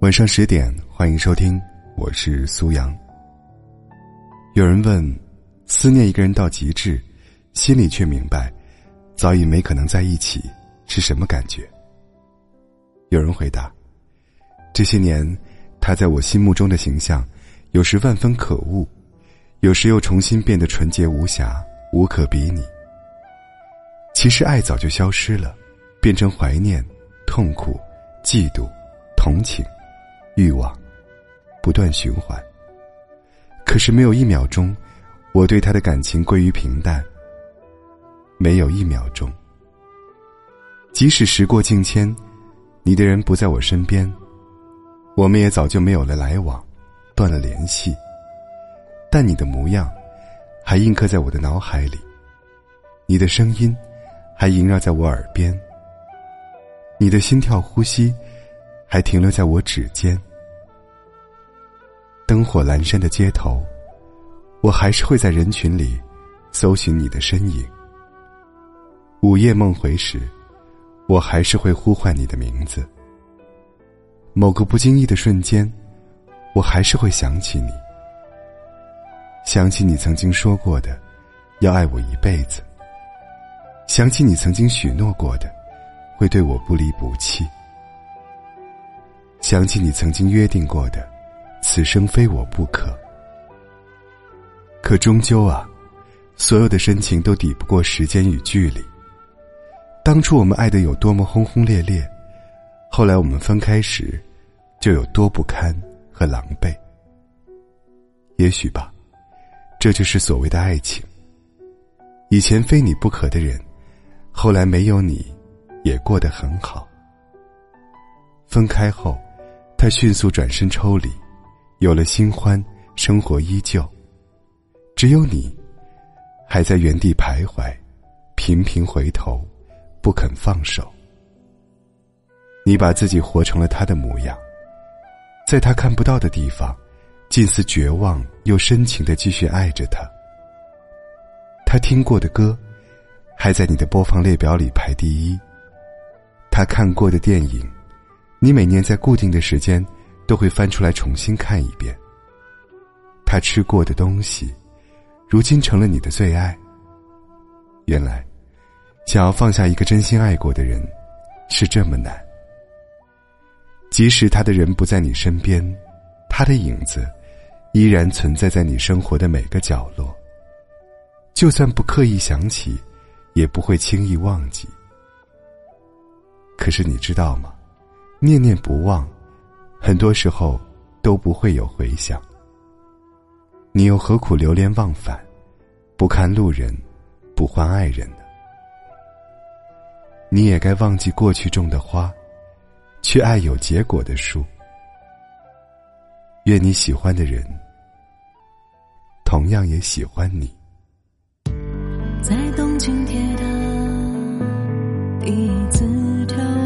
晚上十点，欢迎收听，我是苏阳。有人问，思念一个人到极致，心里却明白，早已没可能在一起，是什么感觉？有人回答，这些年，他在我心目中的形象，有时万分可恶，有时又重新变得纯洁无瑕，无可比拟。其实爱早就消失了，变成怀念、痛苦、嫉妒、同情。欲望不断循环，可是没有一秒钟，我对他的感情归于平淡。没有一秒钟，即使时过境迁，你的人不在我身边，我们也早就没有了来往，断了联系。但你的模样，还印刻在我的脑海里，你的声音，还萦绕在我耳边，你的心跳呼吸。还停留在我指尖，灯火阑珊的街头，我还是会在人群里搜寻你的身影。午夜梦回时，我还是会呼唤你的名字。某个不经意的瞬间，我还是会想起你，想起你曾经说过的要爱我一辈子，想起你曾经许诺过的会对我不离不弃。想起你曾经约定过的，此生非我不可。可终究啊，所有的深情都抵不过时间与距离。当初我们爱的有多么轰轰烈烈，后来我们分开时，就有多不堪和狼狈。也许吧，这就是所谓的爱情。以前非你不可的人，后来没有你，也过得很好。分开后。他迅速转身抽离，有了新欢，生活依旧。只有你，还在原地徘徊，频频回头，不肯放手。你把自己活成了他的模样，在他看不到的地方，近似绝望又深情的继续爱着他。他听过的歌，还在你的播放列表里排第一。他看过的电影。你每年在固定的时间，都会翻出来重新看一遍。他吃过的东西，如今成了你的最爱。原来，想要放下一个真心爱过的人，是这么难。即使他的人不在你身边，他的影子，依然存在在你生活的每个角落。就算不刻意想起，也不会轻易忘记。可是你知道吗？念念不忘，很多时候都不会有回响。你又何苦流连忘返，不看路人，不换爱人呢？你也该忘记过去种的花，去爱有结果的树。愿你喜欢的人，同样也喜欢你。在东京铁塔第一次。跳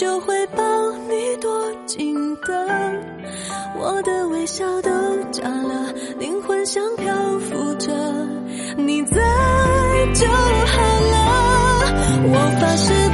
就会抱你多紧的，我的微笑都假了，灵魂像漂浮着，你在就好了，我发誓。